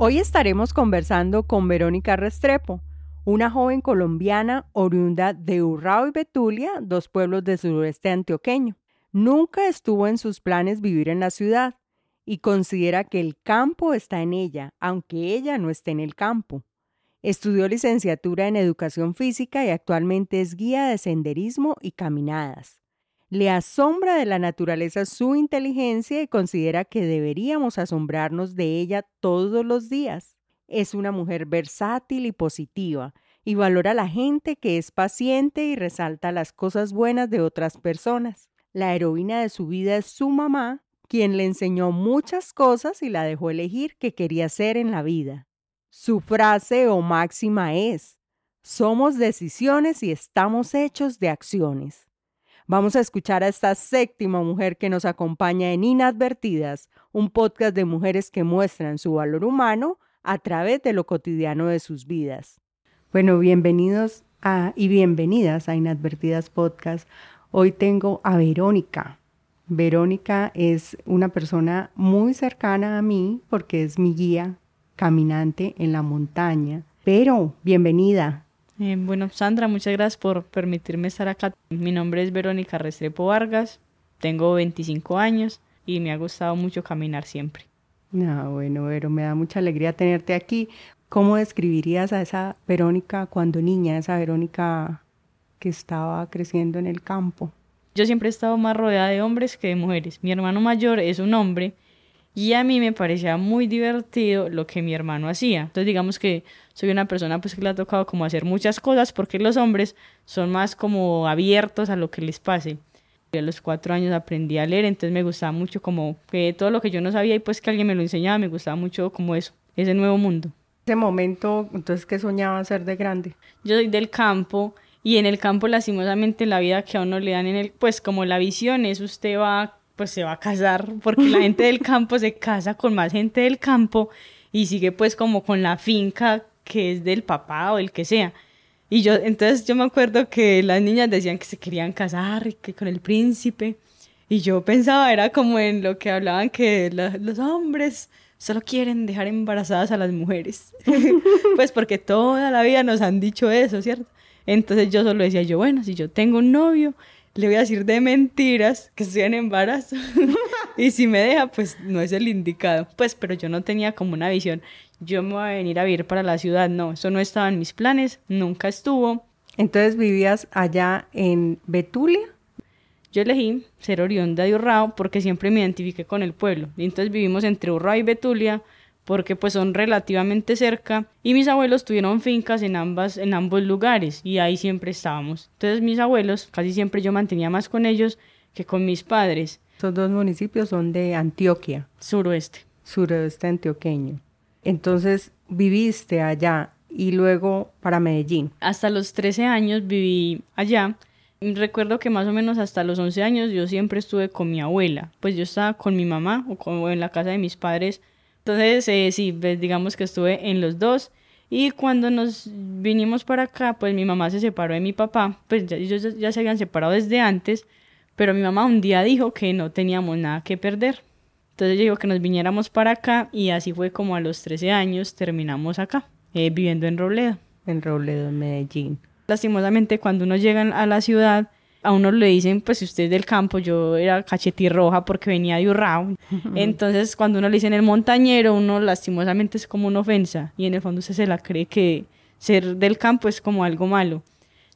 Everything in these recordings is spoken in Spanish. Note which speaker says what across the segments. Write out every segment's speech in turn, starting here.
Speaker 1: Hoy estaremos conversando con Verónica Restrepo, una joven colombiana oriunda de Urrao y Betulia, dos pueblos del sureste antioqueño. Nunca estuvo en sus planes vivir en la ciudad y considera que el campo está en ella, aunque ella no esté en el campo. Estudió licenciatura en educación física y actualmente es guía de senderismo y caminadas. Le asombra de la naturaleza su inteligencia y considera que deberíamos asombrarnos de ella todos los días. Es una mujer versátil y positiva y valora a la gente que es paciente y resalta las cosas buenas de otras personas. La heroína de su vida es su mamá, quien le enseñó muchas cosas y la dejó elegir qué quería hacer en la vida. Su frase o máxima es, somos decisiones y estamos hechos de acciones. Vamos a escuchar a esta séptima mujer que nos acompaña en Inadvertidas, un podcast de mujeres que muestran su valor humano a través de lo cotidiano de sus vidas. Bueno, bienvenidos a, y bienvenidas a Inadvertidas Podcast. Hoy tengo a Verónica. Verónica es una persona muy cercana a mí porque es mi guía caminante en la montaña. Pero, bienvenida.
Speaker 2: Eh, bueno, Sandra, muchas gracias por permitirme estar acá. Mi nombre es Verónica Restrepo Vargas, tengo 25 años y me ha gustado mucho caminar siempre.
Speaker 1: Ah, bueno, pero me da mucha alegría tenerte aquí. ¿Cómo describirías a esa Verónica cuando niña, esa Verónica que estaba creciendo en el campo?
Speaker 2: Yo siempre he estado más rodeada de hombres que de mujeres. Mi hermano mayor es un hombre y a mí me parecía muy divertido lo que mi hermano hacía. Entonces digamos que soy una persona pues que le ha tocado como hacer muchas cosas porque los hombres son más como abiertos a lo que les pase. a los cuatro años aprendí a leer, entonces me gustaba mucho como que todo lo que yo no sabía y pues que alguien me lo enseñaba, me gustaba mucho como eso, ese nuevo mundo.
Speaker 1: Ese momento, entonces, ¿qué soñaba ser de grande?
Speaker 2: Yo soy del campo y en el campo lastimosamente la vida que a uno le dan en el, pues como la visión es usted va pues se va a casar, porque la gente del campo se casa con más gente del campo y sigue pues como con la finca que es del papá o el que sea. Y yo, entonces yo me acuerdo que las niñas decían que se querían casar y que con el príncipe. Y yo pensaba, era como en lo que hablaban que los hombres solo quieren dejar embarazadas a las mujeres. pues porque toda la vida nos han dicho eso, ¿cierto? Entonces yo solo decía yo, bueno, si yo tengo un novio, le voy a decir de mentiras que estoy en embarazo. y si me deja, pues no es el indicado. Pues, pero yo no tenía como una visión. Yo me voy a venir a vivir para la ciudad. No, eso no estaba en mis planes, nunca estuvo.
Speaker 1: Entonces vivías allá en Betulia.
Speaker 2: Yo elegí ser oriunda de Urrao porque siempre me identifiqué con el pueblo. Y entonces vivimos entre Urrao y Betulia porque pues son relativamente cerca y mis abuelos tuvieron fincas en ambas en ambos lugares y ahí siempre estábamos. Entonces mis abuelos casi siempre yo mantenía más con ellos que con mis padres.
Speaker 1: Estos dos municipios son de Antioquia,
Speaker 2: suroeste,
Speaker 1: suroeste antioqueño. Entonces viviste allá y luego para Medellín.
Speaker 2: Hasta los 13 años viví allá. Recuerdo que más o menos hasta los 11 años yo siempre estuve con mi abuela, pues yo estaba con mi mamá o, con, en la casa de mis padres entonces, eh, sí, pues, digamos que estuve en los dos. Y cuando nos vinimos para acá, pues mi mamá se separó de mi papá. Pues ya, ellos ya se habían separado desde antes, pero mi mamá un día dijo que no teníamos nada que perder. Entonces yo digo que nos viniéramos para acá y así fue como a los 13 años terminamos acá, eh, viviendo en Robledo.
Speaker 1: En Robledo, en Medellín.
Speaker 2: Lastimosamente cuando uno llega a la ciudad, a uno le dicen, pues si usted es del campo, yo era cachetirroja porque venía de Urrao. Entonces, cuando uno le dice en el montañero, uno lastimosamente es como una ofensa y en el fondo usted se la cree que ser del campo es como algo malo.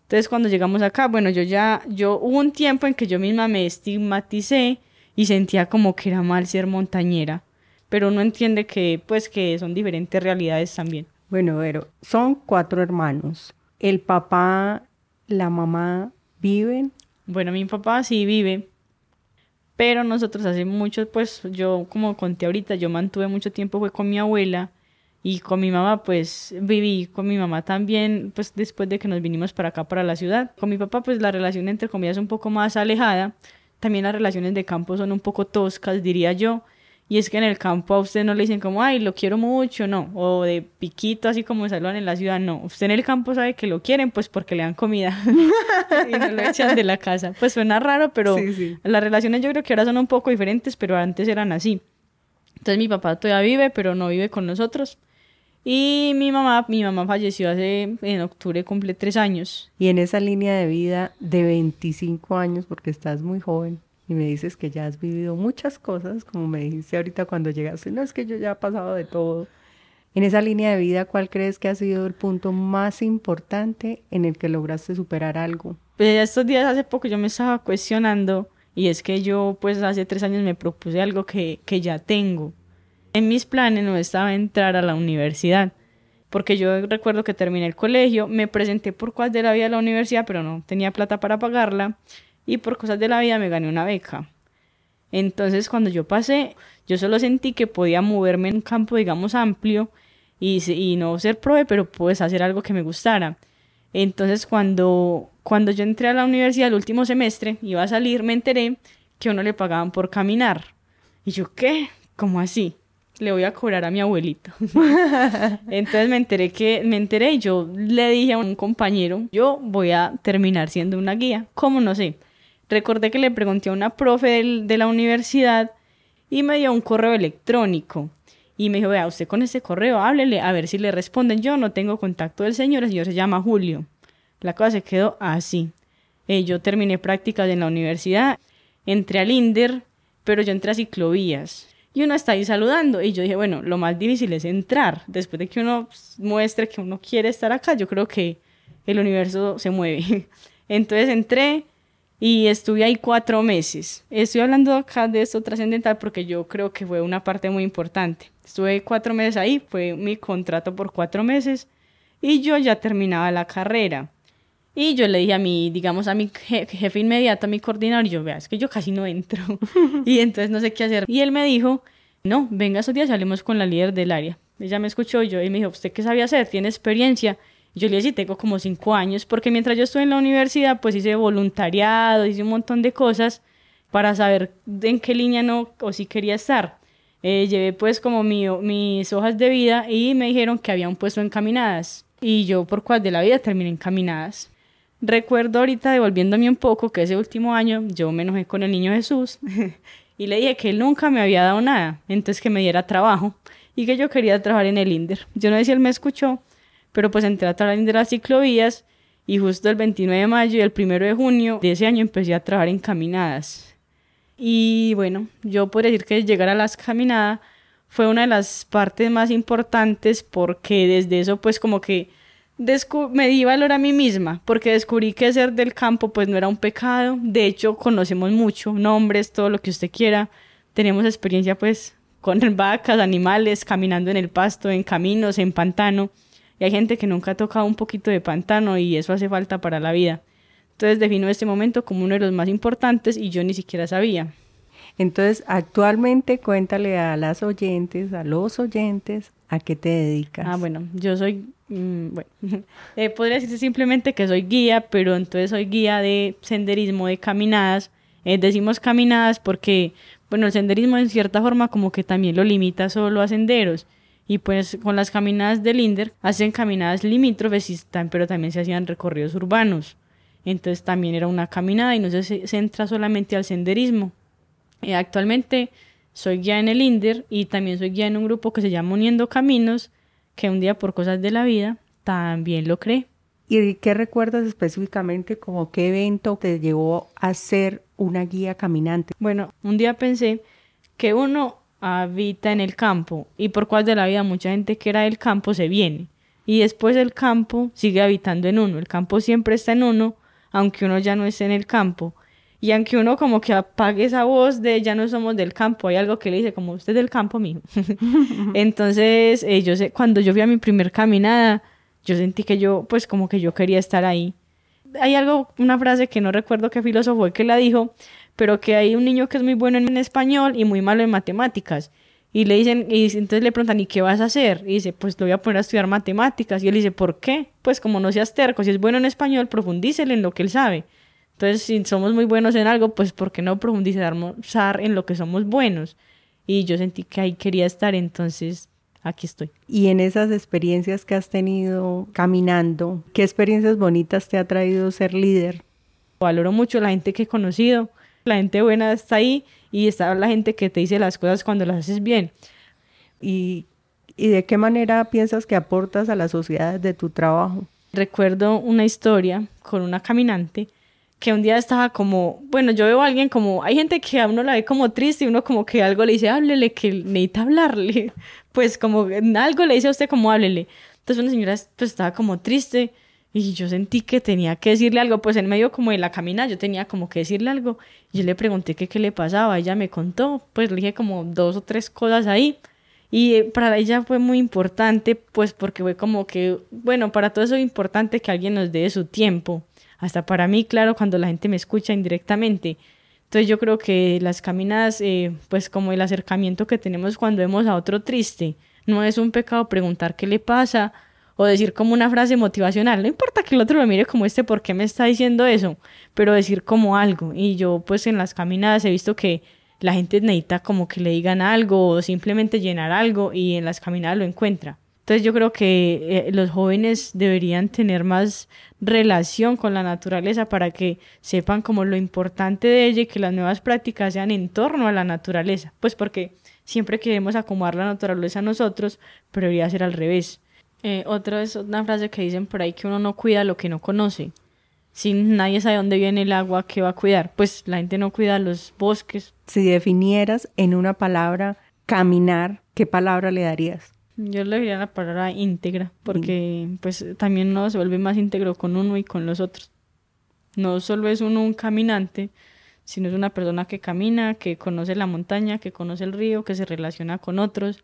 Speaker 2: Entonces, cuando llegamos acá, bueno, yo ya, yo hubo un tiempo en que yo misma me estigmaticé y sentía como que era mal ser montañera, pero uno entiende que, pues, que son diferentes realidades también.
Speaker 1: Bueno, pero son cuatro hermanos. El papá, la mamá viven?
Speaker 2: Bueno, mi papá sí vive, Pero nosotros hace mucho, pues yo como conté ahorita, yo mantuve mucho tiempo fue con mi abuela y con mi mamá pues viví con mi mamá también pues después de que nos vinimos para acá para la ciudad. Con mi papá pues la relación entre comillas es un poco más alejada. También las relaciones de campo son un poco toscas, diría yo. Y es que en el campo a usted no le dicen como, ay, lo quiero mucho, no. O de piquito, así como saludan en la ciudad, no. Usted en el campo sabe que lo quieren, pues porque le dan comida. y no lo echan de la casa. Pues suena raro, pero las relaciones yo creo que ahora son un poco diferentes, pero antes eran así. Entonces mi papá todavía vive, pero no vive con nosotros. Y mi mamá, mi mamá falleció hace, en octubre cumple tres años.
Speaker 1: Y en esa línea de vida de 25 años, porque estás muy joven, y me dices que ya has vivido muchas cosas, como me dijiste ahorita cuando llegaste, no es que yo ya he pasado de todo. En esa línea de vida, ¿cuál crees que ha sido el punto más importante en el que lograste superar algo?
Speaker 2: Pues estos días hace poco yo me estaba cuestionando y es que yo pues hace tres años me propuse algo que, que ya tengo. En mis planes no estaba entrar a la universidad porque yo recuerdo que terminé el colegio, me presenté por cuál de la vida a la universidad, pero no tenía plata para pagarla y por cosas de la vida me gané una beca. Entonces cuando yo pasé, yo solo sentí que podía moverme en un campo, digamos, amplio y, y no ser prove, pero pues hacer algo que me gustara. Entonces cuando, cuando yo entré a la universidad el último semestre, iba a salir, me enteré que a uno le pagaban por caminar. Y yo, ¿qué? ¿Cómo así? Le voy a cobrar a mi abuelito. Entonces me enteré que, me enteré y yo le dije a un compañero, yo voy a terminar siendo una guía. ¿Cómo no sé? Recordé que le pregunté a una profe de la universidad y me dio un correo electrónico. Y me dijo, vea, usted con ese correo háblele a ver si le responden. Yo no tengo contacto del señor, el señor se llama Julio. La cosa se quedó así. Eh, yo terminé prácticas en la universidad, entré al INDER, pero yo entré a ciclovías. Y uno está ahí saludando. Y yo dije, bueno, lo más difícil es entrar. Después de que uno muestre que uno quiere estar acá, yo creo que el universo se mueve. Entonces entré, y estuve ahí cuatro meses. Estoy hablando acá de esto trascendental porque yo creo que fue una parte muy importante. Estuve cuatro meses ahí, fue mi contrato por cuatro meses y yo ya terminaba la carrera. Y yo le dije a mi, digamos, a mi jefe inmediato, a mi coordinador, y yo, vea, es que yo casi no entro. y entonces no sé qué hacer. Y él me dijo, no, venga esos días, salimos con la líder del área. Ella me escuchó yo y me dijo, ¿usted qué sabía hacer? ¿Tiene experiencia? Yo le dije, tengo como cinco años, porque mientras yo estuve en la universidad, pues hice voluntariado, hice un montón de cosas para saber en qué línea no o si quería estar. Eh, llevé pues como mi, mis hojas de vida y me dijeron que había un puesto encaminadas. Y yo por cuál de la vida terminé encaminadas. Recuerdo ahorita devolviéndome un poco que ese último año yo me enojé con el niño Jesús y le dije que él nunca me había dado nada, entonces que me diera trabajo y que yo quería trabajar en el INDER. Yo no sé si él me escuchó, pero pues entré a trabajar de las ciclovías y justo el 29 de mayo y el 1 de junio de ese año empecé a trabajar en caminadas. Y bueno, yo podría decir que llegar a las caminadas fue una de las partes más importantes porque desde eso pues como que me di valor a mí misma porque descubrí que ser del campo pues no era un pecado. De hecho conocemos mucho, nombres, todo lo que usted quiera. Tenemos experiencia pues con vacas, animales, caminando en el pasto, en caminos, en pantano. Y hay gente que nunca ha tocado un poquito de pantano y eso hace falta para la vida. Entonces defino este momento como uno de los más importantes y yo ni siquiera sabía.
Speaker 1: Entonces, actualmente cuéntale a las oyentes, a los oyentes, a qué te dedicas.
Speaker 2: Ah, bueno, yo soy, mm, bueno, eh, podría decirse simplemente que soy guía, pero entonces soy guía de senderismo, de caminadas. Eh, decimos caminadas porque, bueno, el senderismo en cierta forma como que también lo limita solo a senderos y pues con las caminadas del INDER hacen caminadas limítrofes, pero también se hacían recorridos urbanos. Entonces también era una caminada y no se centra solamente al senderismo. Eh, actualmente soy guía en el INDER y también soy guía en un grupo que se llama Uniendo Caminos, que un día por cosas de la vida también lo creé.
Speaker 1: ¿Y qué recuerdas específicamente como qué evento te llevó a ser una guía caminante?
Speaker 2: Bueno, un día pensé que uno habita en el campo y por cuál de la vida mucha gente que era del campo se viene y después el campo sigue habitando en uno, el campo siempre está en uno aunque uno ya no esté en el campo y aunque uno como que apague esa voz de ya no somos del campo, hay algo que le dice como usted es del campo mijo. Entonces, eh, yo sé, cuando yo fui a mi primer caminada, yo sentí que yo pues como que yo quería estar ahí. Hay algo, una frase que no recuerdo qué filósofo fue que la dijo, pero que hay un niño que es muy bueno en español y muy malo en matemáticas. Y le dicen, y entonces le preguntan, ¿y qué vas a hacer? Y dice, pues lo voy a poner a estudiar matemáticas. Y él dice, ¿por qué? Pues como no seas terco, si es bueno en español, profundícele en lo que él sabe. Entonces, si somos muy buenos en algo, pues ¿por qué no profundizar en lo que somos buenos? Y yo sentí que ahí quería estar, entonces aquí estoy.
Speaker 1: Y en esas experiencias que has tenido caminando, ¿qué experiencias bonitas te ha traído ser líder?
Speaker 2: Valoro mucho la gente que he conocido, la gente buena está ahí y está la gente que te dice las cosas cuando las haces bien.
Speaker 1: ¿Y, y de qué manera piensas que aportas a la sociedad de tu trabajo?
Speaker 2: Recuerdo una historia con una caminante que un día estaba como, bueno, yo veo a alguien como, hay gente que a uno la ve como triste y uno como que algo le dice, háblele, que necesita hablarle, pues como algo le dice a usted como háblele. Entonces una señora pues estaba como triste y yo sentí que tenía que decirle algo, pues en medio como de la camina yo tenía como que decirle algo. Yo le pregunté qué le pasaba, ella me contó, pues le dije como dos o tres cosas ahí. Y eh, para ella fue muy importante, pues porque fue como que, bueno, para todo eso es importante que alguien nos dé su tiempo. Hasta para mí, claro, cuando la gente me escucha indirectamente. Entonces yo creo que las caminadas, eh, pues como el acercamiento que tenemos cuando vemos a otro triste, no es un pecado preguntar qué le pasa o decir como una frase motivacional. No importa que el otro lo mire como este, ¿por qué me está diciendo eso? Pero decir como algo. Y yo pues en las caminadas he visto que la gente necesita como que le digan algo o simplemente llenar algo y en las caminadas lo encuentra. Entonces yo creo que eh, los jóvenes deberían tener más relación con la naturaleza para que sepan como lo importante de ella y que las nuevas prácticas sean en torno a la naturaleza. Pues porque siempre queremos acomodar la naturaleza a nosotros, pero debería ser al revés. Eh, otra es una frase que dicen por ahí que uno no cuida lo que no conoce. Si nadie sabe dónde viene el agua, ¿qué va a cuidar? Pues la gente no cuida los bosques.
Speaker 1: Si definieras en una palabra caminar, ¿qué palabra le darías?
Speaker 2: Yo le diría la palabra íntegra, porque pues también uno se vuelve más íntegro con uno y con los otros. No solo es uno un caminante, sino es una persona que camina, que conoce la montaña, que conoce el río, que se relaciona con otros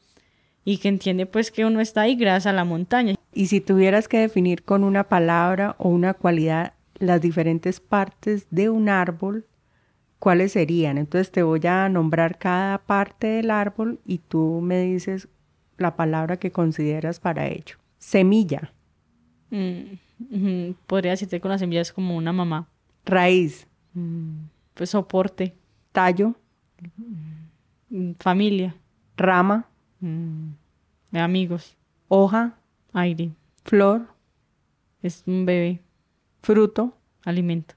Speaker 2: y que entiende pues que uno está ahí gracias a la montaña.
Speaker 1: Y si tuvieras que definir con una palabra o una cualidad las diferentes partes de un árbol, ¿cuáles serían? Entonces te voy a nombrar cada parte del árbol y tú me dices la palabra que consideras para ello. Semilla.
Speaker 2: Mm, podría decirte con las semillas como una mamá.
Speaker 1: Raíz.
Speaker 2: Mm, pues soporte.
Speaker 1: Tallo.
Speaker 2: Mm, familia.
Speaker 1: Rama.
Speaker 2: De amigos.
Speaker 1: Hoja.
Speaker 2: Aire.
Speaker 1: Flor.
Speaker 2: Es un bebé.
Speaker 1: Fruto.
Speaker 2: Alimento.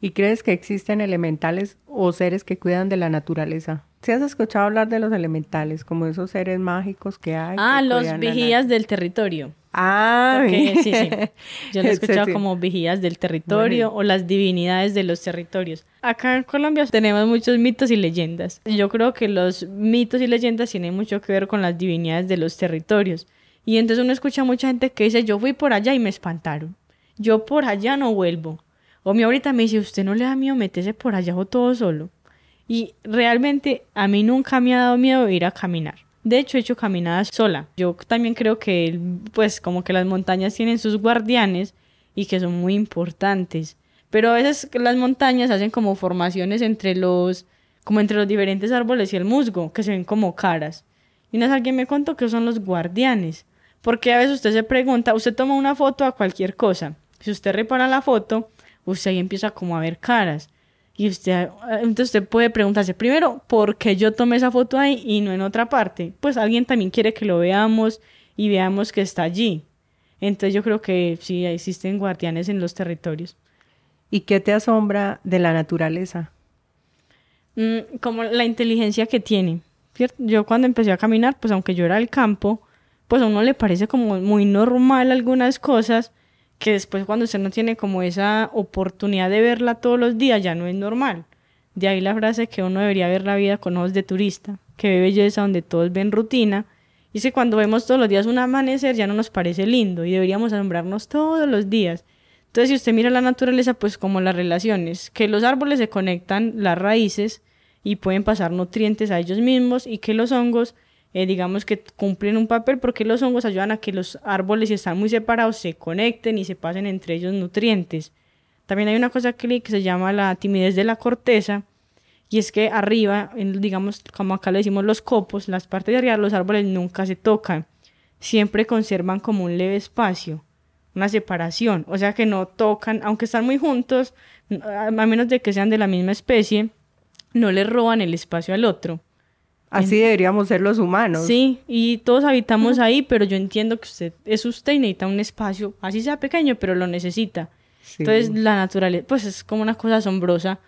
Speaker 1: ¿Y crees que existen elementales o seres que cuidan de la naturaleza? ¿Si has escuchado hablar de los elementales, como esos seres mágicos que hay?
Speaker 2: Ah, los vigías del territorio.
Speaker 1: Ah,
Speaker 2: sí, sí. Yo lo he escuchado como vigías del territorio o las divinidades de los territorios. Acá en Colombia tenemos muchos mitos y leyendas. Yo creo que los mitos y leyendas tienen mucho que ver con las divinidades de los territorios. Y entonces uno escucha a mucha gente que dice, yo fui por allá y me espantaron. Yo por allá no vuelvo. O mi ahorita me dice, ¿usted no le da miedo meterse por allá o todo solo? Y realmente a mí nunca me ha dado miedo ir a caminar. De hecho, he hecho caminadas sola. Yo también creo que, pues, como que las montañas tienen sus guardianes y que son muy importantes. Pero a veces las montañas hacen como formaciones entre los, como entre los diferentes árboles y el musgo, que se ven como caras. Y una vez alguien me contó que son los guardianes. Porque a veces usted se pregunta, usted toma una foto a cualquier cosa. Si usted repara la foto, usted ahí empieza como a ver caras. Y usted, entonces usted puede preguntarse, primero, ¿por qué yo tomé esa foto ahí y no en otra parte? Pues alguien también quiere que lo veamos y veamos que está allí. Entonces yo creo que sí, existen guardianes en los territorios.
Speaker 1: ¿Y qué te asombra de la naturaleza?
Speaker 2: Mm, como la inteligencia que tiene. Yo cuando empecé a caminar, pues aunque yo era del campo, pues a uno le parece como muy normal algunas cosas, que después cuando usted no tiene como esa oportunidad de verla todos los días ya no es normal. De ahí la frase que uno debería ver la vida con ojos de turista, que ve belleza donde todos ven rutina. Y que cuando vemos todos los días un amanecer ya no nos parece lindo y deberíamos asombrarnos todos los días. Entonces si usted mira la naturaleza pues como las relaciones, que los árboles se conectan las raíces y pueden pasar nutrientes a ellos mismos y que los hongos eh, digamos que cumplen un papel porque los hongos ayudan a que los árboles si están muy separados se conecten y se pasen entre ellos nutrientes. También hay una cosa que, que se llama la timidez de la corteza, Y es que arriba, digamos, como acá le decimos los copos, las partes de arriba los árboles nunca se tocan. Siempre conservan como un leve espacio, una separación. O sea que no tocan, aunque están muy juntos, a menos de que sean de la misma especie, no le roban el espacio al otro.
Speaker 1: Así deberíamos ser los humanos.
Speaker 2: Sí, y todos habitamos ahí, pero yo entiendo que usted es usted y necesita un espacio, así sea pequeño, pero lo necesita. Entonces la naturaleza, pues es como una cosa asombrosa.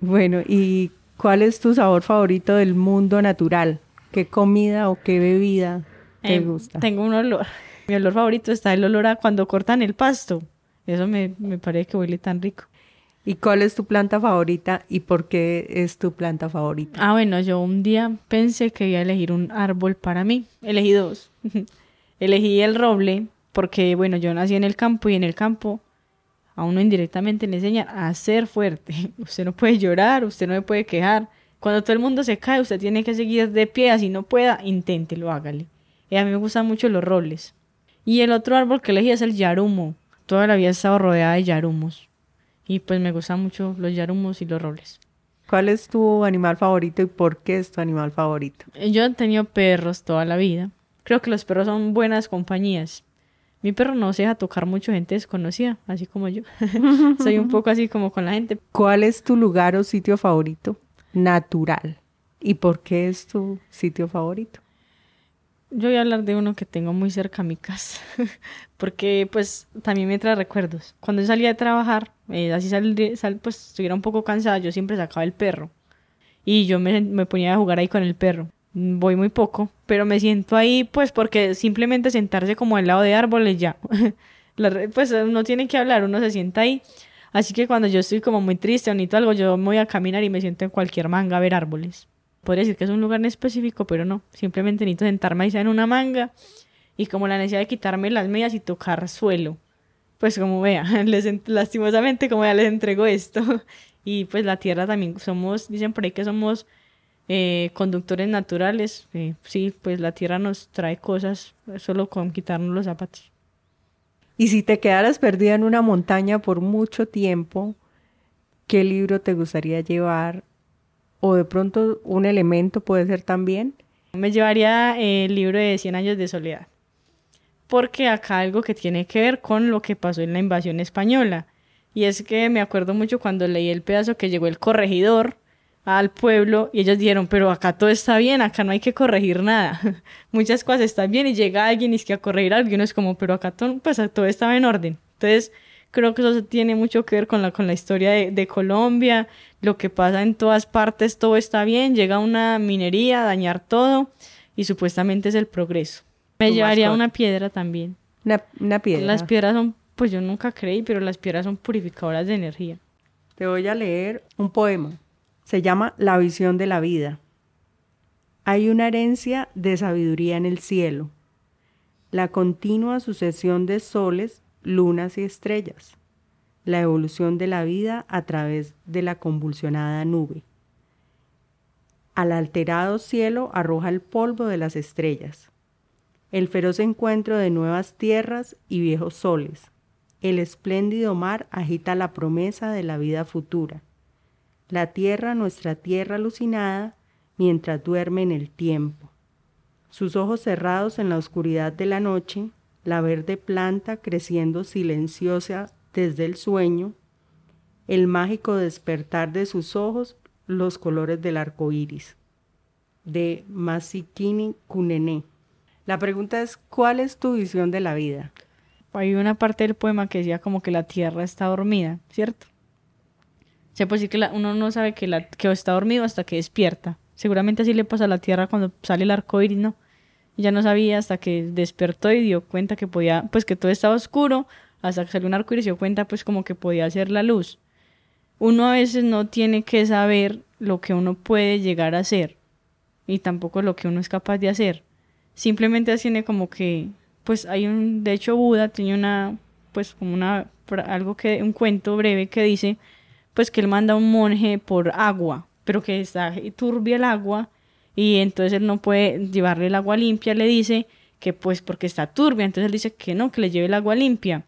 Speaker 1: Bueno, ¿y cuál es tu sabor favorito del mundo natural? ¿Qué comida o qué bebida te em, gusta?
Speaker 2: Tengo un olor. Mi olor favorito está el olor a cuando cortan el pasto. Eso me, me parece que huele tan rico.
Speaker 1: ¿Y cuál es tu planta favorita y por qué es tu planta favorita?
Speaker 2: Ah, bueno, yo un día pensé que iba a elegir un árbol para mí. Elegí dos. Elegí el roble porque, bueno, yo nací en el campo y en el campo a uno indirectamente le enseña a ser fuerte. Usted no puede llorar, usted no me puede quejar. Cuando todo el mundo se cae, usted tiene que seguir de pie, así no pueda, inténtelo, hágale. Y a mí me gustan mucho los robles. Y el otro árbol que elegí es el yarumo. Toda la vida he estado rodeada de yarumos. Y pues me gustan mucho los yarumos y los robles.
Speaker 1: ¿Cuál es tu animal favorito y por qué es tu animal favorito?
Speaker 2: Eh, yo he tenido perros toda la vida. Creo que los perros son buenas compañías. Mi perro no se deja tocar mucho gente desconocida, así como yo. Soy un poco así como con la gente.
Speaker 1: ¿Cuál es tu lugar o sitio favorito natural? ¿Y por qué es tu sitio favorito?
Speaker 2: Yo voy a hablar de uno que tengo muy cerca a mi casa, porque pues también me trae recuerdos. Cuando yo salía de trabajar, eh, así sal, pues estuviera un poco cansada, yo siempre sacaba el perro. Y yo me, me ponía a jugar ahí con el perro. Voy muy poco, pero me siento ahí pues porque simplemente sentarse como al lado de árboles ya. pues no tiene que hablar, uno se sienta ahí. Así que cuando yo estoy como muy triste o necesito algo, yo me voy a caminar y me siento en cualquier manga a ver árboles podría decir que es un lugar en específico, pero no. Simplemente necesito sentarme ahí en una manga y como la necesidad de quitarme las medias y tocar suelo. Pues como vea, lastimosamente como ya les entrego esto. Y pues la tierra también somos, dicen por ahí que somos eh, conductores naturales. Eh, sí, pues la tierra nos trae cosas solo con quitarnos los zapatos.
Speaker 1: Y si te quedaras perdida en una montaña por mucho tiempo, ¿qué libro te gustaría llevar o de pronto un elemento puede ser también.
Speaker 2: Me llevaría el libro de 100 años de soledad, porque acá algo que tiene que ver con lo que pasó en la invasión española. Y es que me acuerdo mucho cuando leí el pedazo que llegó el corregidor al pueblo y ellos dijeron, pero acá todo está bien, acá no hay que corregir nada. Muchas cosas están bien y llega alguien y es que a corregir algo y uno es como, pero acá todo, pues, todo estaba en orden. Entonces, creo que eso tiene mucho que ver con la, con la historia de, de Colombia, lo que pasa en todas partes, todo está bien, llega una minería a dañar todo y supuestamente es el progreso. Me llevaría una piedra también.
Speaker 1: Una, piedra.
Speaker 2: Las piedras son, pues yo nunca creí, pero las piedras son purificadoras de energía.
Speaker 1: Te voy a leer un poema. Se llama La visión de la vida. Hay una herencia de sabiduría en el cielo, la continua sucesión de soles, lunas y estrellas la evolución de la vida a través de la convulsionada nube. Al alterado cielo arroja el polvo de las estrellas, el feroz encuentro de nuevas tierras y viejos soles. El espléndido mar agita la promesa de la vida futura. La tierra, nuestra tierra alucinada, mientras duerme en el tiempo. Sus ojos cerrados en la oscuridad de la noche, la verde planta creciendo silenciosa desde el sueño, el mágico despertar de sus ojos, los colores del arco iris. De Masikini Kunene. La pregunta es: ¿cuál es tu visión de la vida?
Speaker 2: Hay una parte del poema que decía como que la tierra está dormida, ¿cierto? Se puede decir que uno no sabe que, la, que está dormido hasta que despierta. Seguramente así le pasa a la tierra cuando sale el arco iris, ¿no? ya no sabía hasta que despertó y dio cuenta que podía, pues que todo estaba oscuro, hasta que salió un arco y se dio cuenta pues como que podía hacer la luz. Uno a veces no tiene que saber lo que uno puede llegar a hacer y tampoco lo que uno es capaz de hacer. Simplemente tiene como que, pues hay un, de hecho Buda tiene una, pues como una, algo que, un cuento breve que dice, pues que él manda a un monje por agua, pero que está turbia el agua y entonces él no puede llevarle el agua limpia, le dice, que pues porque está turbia, entonces él dice que no, que le lleve el agua limpia.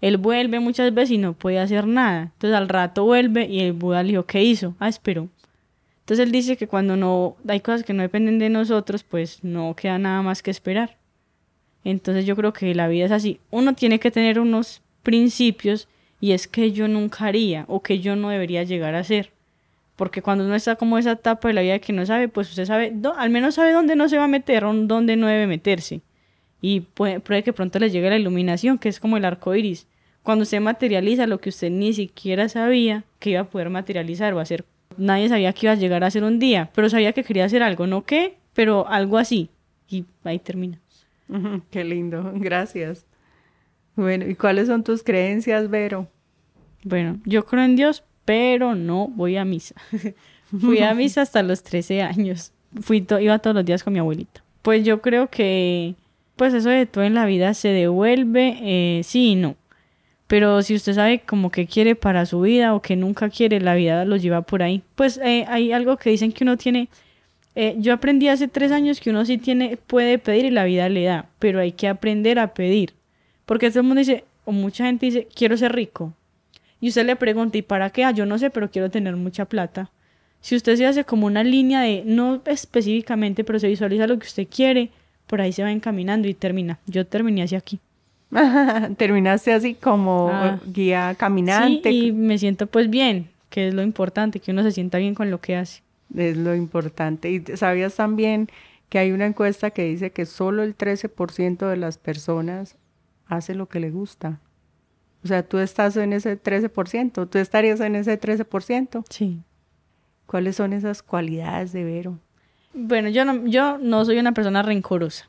Speaker 2: Él vuelve muchas veces y no puede hacer nada. Entonces al rato vuelve y el Buda le dijo, ¿qué hizo? Ah, esperó. Entonces él dice que cuando no hay cosas que no dependen de nosotros, pues no queda nada más que esperar. Entonces yo creo que la vida es así. Uno tiene que tener unos principios y es que yo nunca haría o que yo no debería llegar a ser. Porque cuando uno está como esa etapa de la vida que no sabe, pues usted sabe, al menos sabe dónde no se va a meter o dónde no debe meterse. Y puede, puede que pronto le llegue la iluminación, que es como el arco iris. Cuando usted materializa lo que usted ni siquiera sabía que iba a poder materializar o hacer. Nadie sabía que iba a llegar a hacer un día, pero sabía que quería hacer algo, no qué, pero algo así. Y ahí termina.
Speaker 1: Qué lindo, gracias. Bueno, ¿y cuáles son tus creencias, Vero?
Speaker 2: Bueno, yo creo en Dios, pero no voy a misa. Fui a misa hasta los 13 años. Fui iba todos los días con mi abuelita. Pues yo creo que, pues eso de todo en la vida se devuelve, eh, sí y no. Pero si usted sabe como que quiere para su vida o que nunca quiere, la vida lo lleva por ahí. Pues eh, hay algo que dicen que uno tiene eh, yo aprendí hace tres años que uno sí tiene, puede pedir y la vida le da, pero hay que aprender a pedir. Porque todo el mundo dice, o mucha gente dice, quiero ser rico. Y usted le pregunta, ¿y para qué? Ah, yo no sé, pero quiero tener mucha plata. Si usted se hace como una línea de, no específicamente, pero se visualiza lo que usted quiere, por ahí se va encaminando y termina. Yo terminé así aquí.
Speaker 1: Terminaste así como ah. guía caminante.
Speaker 2: Sí, y me siento pues bien, que es lo importante, que uno se sienta bien con lo que hace
Speaker 1: es lo importante. Y sabías también que hay una encuesta que dice que solo el 13% de las personas hace lo que le gusta. O sea, tú estás en ese 13%, tú estarías en ese 13%.
Speaker 2: Sí.
Speaker 1: ¿Cuáles son esas cualidades de Vero?
Speaker 2: Bueno, yo no, yo no soy una persona rencorosa.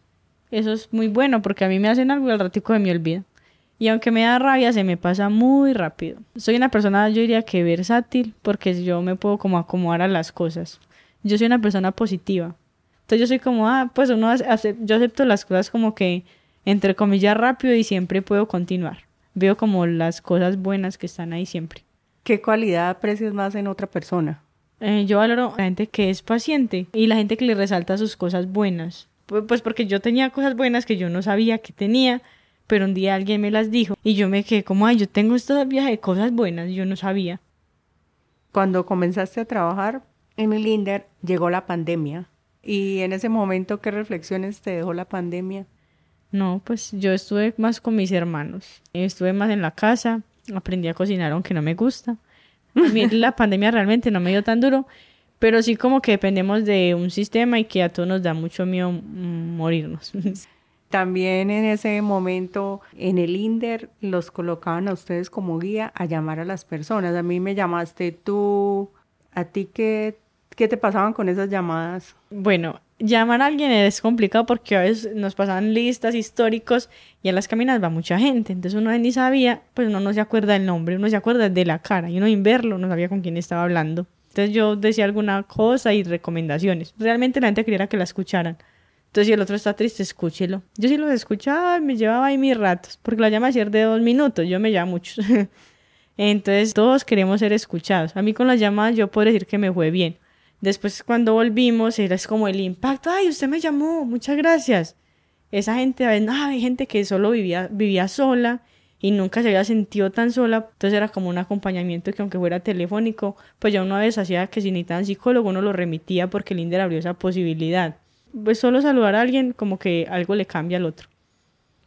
Speaker 2: Eso es muy bueno porque a mí me hacen algo y al ratico de mi olvido. Y aunque me da rabia, se me pasa muy rápido. Soy una persona, yo diría que versátil, porque yo me puedo como acomodar a las cosas. Yo soy una persona positiva. Entonces yo soy como, ah, pues uno hace, yo acepto las cosas como que, entre comillas, rápido y siempre puedo continuar. Veo como las cosas buenas que están ahí siempre.
Speaker 1: ¿Qué cualidad aprecias más en otra persona?
Speaker 2: Eh, yo valoro a la gente que es paciente y la gente que le resalta sus cosas buenas. Pues porque yo tenía cosas buenas que yo no sabía que tenía, pero un día alguien me las dijo y yo me quedé como, ay, yo tengo esta viaje de cosas buenas, yo no sabía.
Speaker 1: Cuando comenzaste a trabajar en el INDER, llegó la pandemia. ¿Y en ese momento qué reflexiones te dejó la pandemia?
Speaker 2: No, pues yo estuve más con mis hermanos. Estuve más en la casa, aprendí a cocinar aunque no me gusta. la pandemia realmente no me dio tan duro, pero sí como que dependemos de un sistema y que a todos nos da mucho miedo mm, morirnos.
Speaker 1: También en ese momento en el INDER los colocaban a ustedes como guía a llamar a las personas. A mí me llamaste tú, ¿a ti qué, qué te pasaban con esas llamadas?
Speaker 2: Bueno, llamar a alguien es complicado porque a veces nos pasaban listas históricos y en las caminas va mucha gente. Entonces uno ni sabía, pues uno no se acuerda del nombre, uno se acuerda de la cara y uno sin verlo no sabía con quién estaba hablando. Entonces yo decía alguna cosa y recomendaciones. Realmente la gente quería que la escucharan. Entonces, si el otro está triste, escúchelo. Yo sí los escuchaba y me llevaba ahí mis ratos, porque la llama ayer de dos minutos, yo me llamo muchos. Entonces, todos queremos ser escuchados. A mí con las llamadas yo puedo decir que me fue bien. Después, cuando volvimos, era como el impacto. Ay, usted me llamó, muchas gracias. Esa gente, ah, hay gente que solo vivía, vivía sola y nunca se había sentido tan sola. Entonces era como un acompañamiento que aunque fuera telefónico, pues ya una vez hacía que si necesitaban psicólogo uno lo remitía porque Linder abrió esa posibilidad pues solo saludar a alguien como que algo le cambia al otro.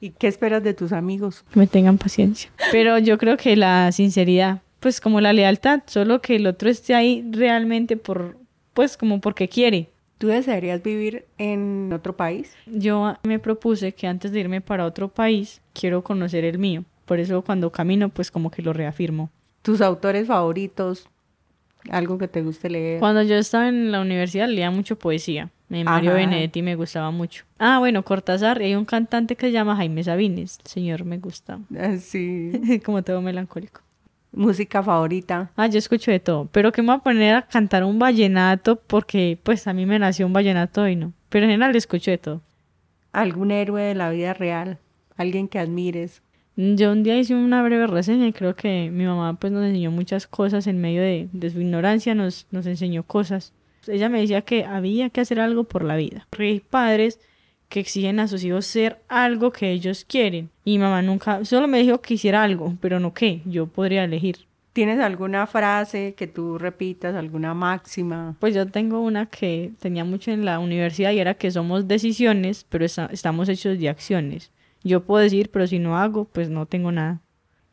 Speaker 1: ¿Y qué esperas de tus amigos?
Speaker 2: Que me tengan paciencia. Pero yo creo que la sinceridad, pues como la lealtad, solo que el otro esté ahí realmente por, pues como porque quiere.
Speaker 1: ¿Tú desearías vivir en otro país?
Speaker 2: Yo me propuse que antes de irme para otro país, quiero conocer el mío. Por eso cuando camino, pues como que lo reafirmo.
Speaker 1: ¿Tus autores favoritos? ¿Algo que te guste leer?
Speaker 2: Cuando yo estaba en la universidad leía mucho poesía. Mario Benedetti me gustaba mucho. Ah, bueno, Cortázar, hay un cantante que se llama Jaime Sabines. El señor me gusta.
Speaker 1: Ah, sí.
Speaker 2: Como todo melancólico.
Speaker 1: Música favorita.
Speaker 2: Ah, yo escucho de todo. Pero que me voy a poner a cantar un vallenato porque, pues, a mí me nació un vallenato y no. Pero en general escucho de todo.
Speaker 1: ¿Algún héroe de la vida real? ¿Alguien que admires?
Speaker 2: Yo un día hice una breve reseña y creo que mi mamá pues nos enseñó muchas cosas en medio de, de su ignorancia, nos, nos enseñó cosas ella me decía que había que hacer algo por la vida. Hay padres que exigen a sus hijos ser algo que ellos quieren. Y mamá nunca, solo me dijo que hiciera algo, pero no qué, yo podría elegir.
Speaker 1: ¿Tienes alguna frase que tú repitas, alguna máxima?
Speaker 2: Pues yo tengo una que tenía mucho en la universidad y era que somos decisiones, pero estamos hechos de acciones. Yo puedo decir, pero si no hago, pues no tengo nada.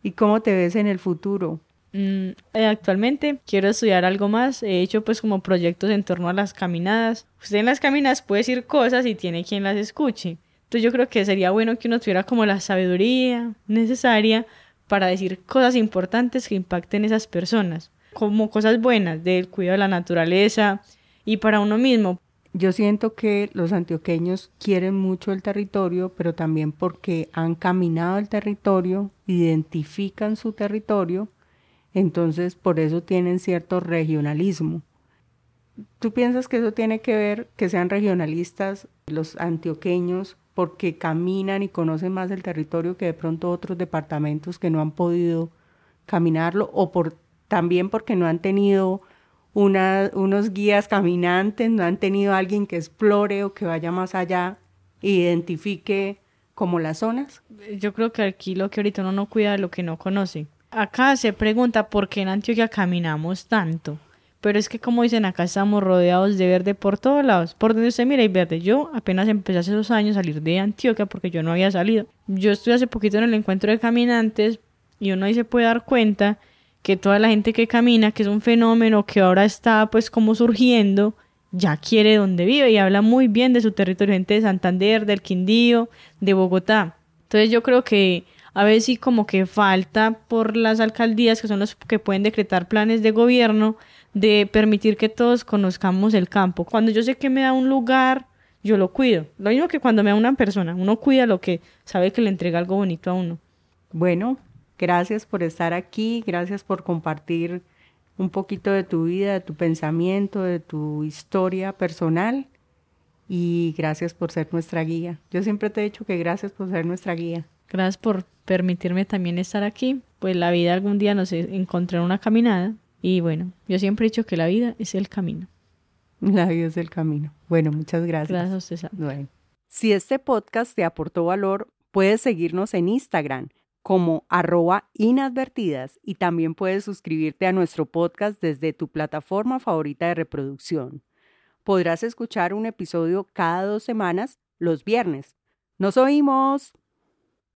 Speaker 1: ¿Y cómo te ves en el futuro?
Speaker 2: Mm, eh, actualmente quiero estudiar algo más. He hecho pues como proyectos en torno a las caminadas. Usted en las caminadas puede decir cosas y tiene quien las escuche. Entonces yo creo que sería bueno que uno tuviera como la sabiduría necesaria para decir cosas importantes que impacten a esas personas, como cosas buenas del cuidado de la naturaleza y para uno mismo.
Speaker 1: Yo siento que los antioqueños quieren mucho el territorio, pero también porque han caminado el territorio, identifican su territorio, entonces por eso tienen cierto regionalismo. ¿Tú piensas que eso tiene que ver que sean regionalistas los antioqueños porque caminan y conocen más el territorio que de pronto otros departamentos que no han podido caminarlo o por también porque no han tenido unos guías caminantes, no han tenido alguien que explore o que vaya más allá e identifique como las zonas?
Speaker 2: Yo creo que aquí lo que ahorita uno no cuida de lo que no conoce. Acá se pregunta por qué en Antioquia caminamos tanto. Pero es que como dicen, acá estamos rodeados de verde por todos lados. Por donde usted mira y verde. Yo apenas empecé hace dos años a salir de Antioquia porque yo no había salido. Yo estuve hace poquito en el encuentro de caminantes y uno ahí se puede dar cuenta que toda la gente que camina, que es un fenómeno que ahora está pues como surgiendo, ya quiere donde vive y habla muy bien de su territorio, gente de Santander, del Quindío, de Bogotá. Entonces yo creo que a veces sí como que falta por las alcaldías, que son los que pueden decretar planes de gobierno, de permitir que todos conozcamos el campo. Cuando yo sé que me da un lugar, yo lo cuido. Lo mismo que cuando me da una persona, uno cuida lo que sabe que le entrega algo bonito a uno.
Speaker 1: Bueno, gracias por estar aquí, gracias por compartir un poquito de tu vida, de tu pensamiento, de tu historia personal y gracias por ser nuestra guía. Yo siempre te he dicho que gracias por ser nuestra guía.
Speaker 2: Gracias por permitirme también estar aquí. Pues la vida algún día nos encontró en una caminada y bueno, yo siempre he dicho que la vida es el camino.
Speaker 1: La vida es el camino. Bueno, muchas gracias.
Speaker 2: Gracias, Bueno.
Speaker 1: Si este podcast te aportó valor, puedes seguirnos en Instagram como arroba inadvertidas y también puedes suscribirte a nuestro podcast desde tu plataforma favorita de reproducción. Podrás escuchar un episodio cada dos semanas los viernes. ¡Nos oímos!